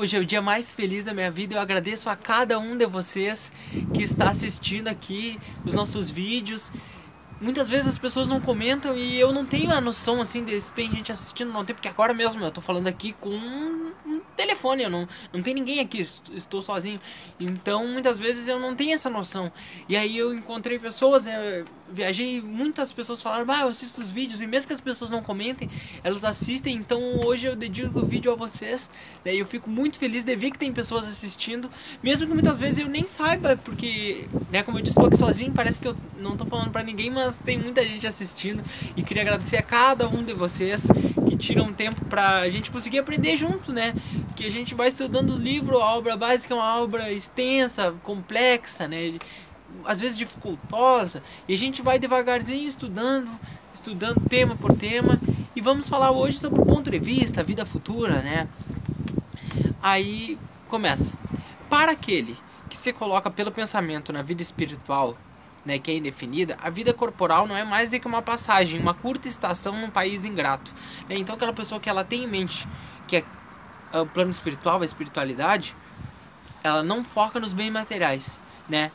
Hoje é o dia mais feliz da minha vida. Eu agradeço a cada um de vocês que está assistindo aqui os nossos vídeos. Muitas vezes as pessoas não comentam e eu não tenho a noção assim de se tem gente assistindo, não tem, porque agora mesmo eu tô falando aqui com um telefone, eu não, não tem ninguém aqui, estou sozinho. Então muitas vezes eu não tenho essa noção. E aí eu encontrei pessoas, eu viajei, muitas pessoas falaram, ah, eu assisto os vídeos, e mesmo que as pessoas não comentem, elas assistem, então hoje eu dedico o vídeo a vocês. Daí eu fico muito feliz de ver que tem pessoas assistindo, mesmo que muitas vezes eu nem saiba, porque, né, como eu disse, tô aqui sozinho, parece que eu não tô falando pra ninguém, mas tem muita gente assistindo e queria agradecer a cada um de vocês que tiram tempo pra gente conseguir aprender junto, né? Que a gente vai estudando o livro, a obra básica é uma obra extensa, complexa, né? Às vezes dificultosa, e a gente vai devagarzinho estudando, estudando tema por tema, e vamos falar hoje sobre o ponto de vista, a vida futura, né? Aí começa. Para aquele que se coloca pelo pensamento na vida espiritual né, que é indefinida, a vida corporal não é mais do que uma passagem, uma curta estação num país ingrato. Né? Então aquela pessoa que ela tem em mente que é, é o plano espiritual, a espiritualidade, ela não foca nos bens materiais, né?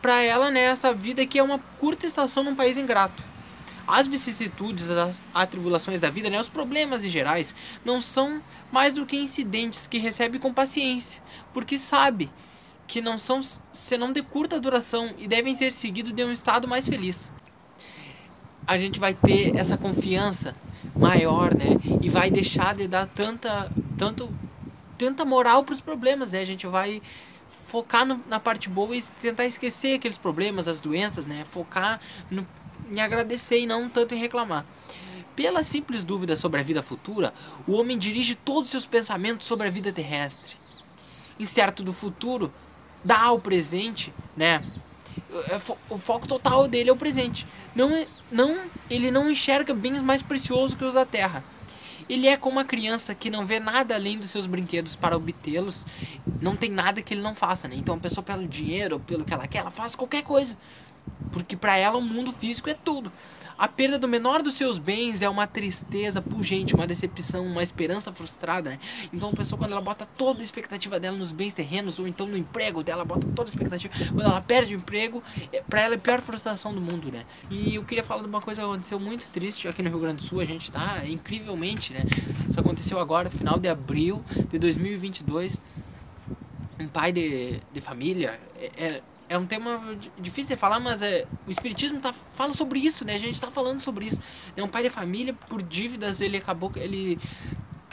Para ela, né, essa vida aqui é uma curta estação num país ingrato. As vicissitudes, as atribulações da vida, né, os problemas em gerais, não são mais do que incidentes que recebe com paciência, porque sabe que não são senão de curta duração e devem ser seguidos de um estado mais feliz. A gente vai ter essa confiança maior, né? E vai deixar de dar tanta, tanto, tanta moral para os problemas, né? A gente vai focar no, na parte boa e tentar esquecer aqueles problemas, as doenças, né? Focar no, em agradecer e não tanto em reclamar. Pela simples dúvida sobre a vida futura, o homem dirige todos os seus pensamentos sobre a vida terrestre. Incerto do futuro, dá ao presente, né? É o foco total dele é o presente. Não, é, não, ele não enxerga bens mais preciosos que os da terra. Ele é como uma criança que não vê nada além dos seus brinquedos para obtê-los. Não tem nada que ele não faça, né? Então a pessoa pelo dinheiro, pelo que ela quer, ela faz qualquer coisa. Porque para ela o mundo físico é tudo. A perda do menor dos seus bens é uma tristeza pungente, uma decepção, uma esperança frustrada. Né? Então a pessoa quando ela bota toda a expectativa dela nos bens terrenos ou então no emprego dela, bota toda a expectativa. Quando ela perde o emprego, é, para ela é a pior frustração do mundo, né? E eu queria falar de uma coisa que aconteceu muito triste aqui no Rio Grande do Sul. A gente tá incrivelmente, né? Isso aconteceu agora, final de abril de 2022 um pai de, de família é, é, é um tema difícil de falar, mas é, o Espiritismo tá, fala sobre isso, né? A gente está falando sobre isso. É um pai de família, por dívidas, ele acabou, ele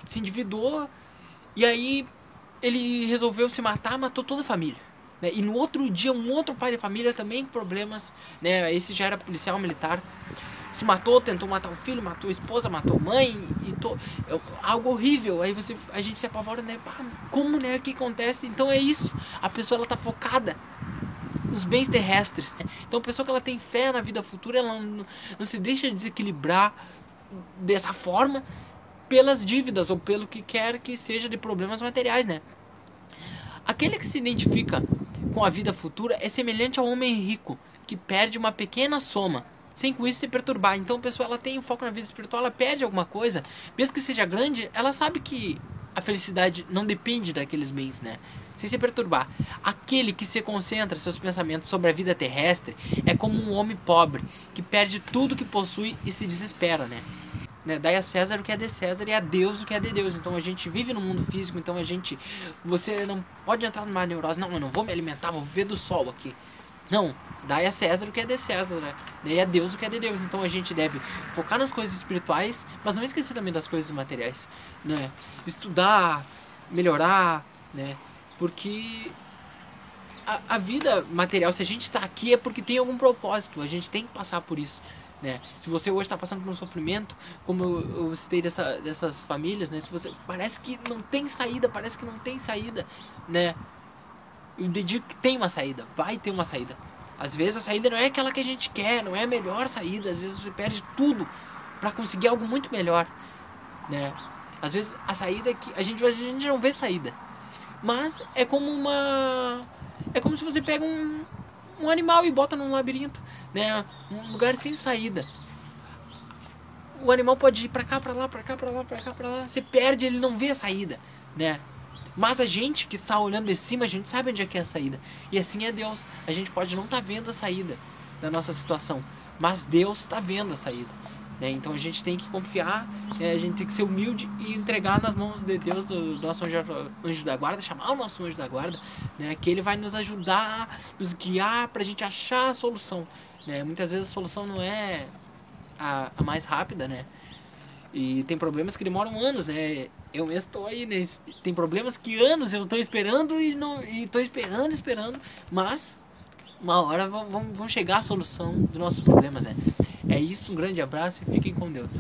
se endividou e aí ele resolveu se matar, matou toda a família. Né? E no outro dia, um outro pai de família também com problemas, né? Esse já era policial militar. Se matou, tentou matar o filho, matou a esposa, matou a mãe e to... É algo horrível. Aí você, a gente se apavora, né? Como, né? O que acontece? Então é isso. A pessoa ela tá focada os bens terrestres. Né? Então, a pessoa que ela tem fé na vida futura, ela não, não se deixa desequilibrar dessa forma pelas dívidas ou pelo que quer que seja de problemas materiais, né? Aquele que se identifica com a vida futura é semelhante ao homem rico que perde uma pequena soma sem com isso se perturbar. Então a pessoa ela tem um foco na vida espiritual, ela perde alguma coisa, mesmo que seja grande, ela sabe que a felicidade não depende daqueles bens, né? Sem se perturbar. Aquele que se concentra seus pensamentos sobre a vida terrestre é como um homem pobre que perde tudo que possui e se desespera, né? né? Dai a César o que é de César e a Deus o que é de Deus. Então a gente vive no mundo físico, então a gente. Você não pode entrar numa neurose, não, eu não vou me alimentar, vou viver do sol aqui. Não, dai a César o que é de César, né? E a Deus o que é de Deus. Então a gente deve focar nas coisas espirituais, mas não esquecer também das coisas materiais, né? Estudar, melhorar, né? Porque a, a vida material, se a gente está aqui é porque tem algum propósito, a gente tem que passar por isso. Né? Se você hoje está passando por um sofrimento, como eu, eu citei dessa, dessas famílias, né? Se você parece que não tem saída, parece que não tem saída, né? Eu digo que tem uma saída, vai ter uma saída. Às vezes a saída não é aquela que a gente quer, não é a melhor saída. Às vezes você perde tudo para conseguir algo muito melhor, né? Às vezes a saída é que a gente a gente não vê saída. Mas é como uma. É como se você pega um, um animal e bota num labirinto, né? Um lugar sem saída. O animal pode ir pra cá, pra lá, pra cá, pra lá, pra cá, pra lá. Você perde, ele não vê a saída, né? Mas a gente que está olhando de cima, a gente sabe onde é que é a saída. E assim é Deus. A gente pode não estar tá vendo a saída da nossa situação, mas Deus está vendo a saída. Né? Então a gente tem que confiar, é, a gente tem que ser humilde e entregar nas mãos de Deus, do, nosso anjo, anjo, da guarda, chamar o nosso anjo da guarda, né? que ele vai nos ajudar, nos guiar para a gente achar a solução. Né? Muitas vezes a solução não é a, a mais rápida, né? E tem problemas que demoram anos, né? Eu mesmo estou aí, né? Tem problemas que anos eu estou esperando e não estou esperando, esperando, mas uma hora vão, vão chegar a solução dos nossos problemas, né? É isso, um grande abraço e fiquem com Deus.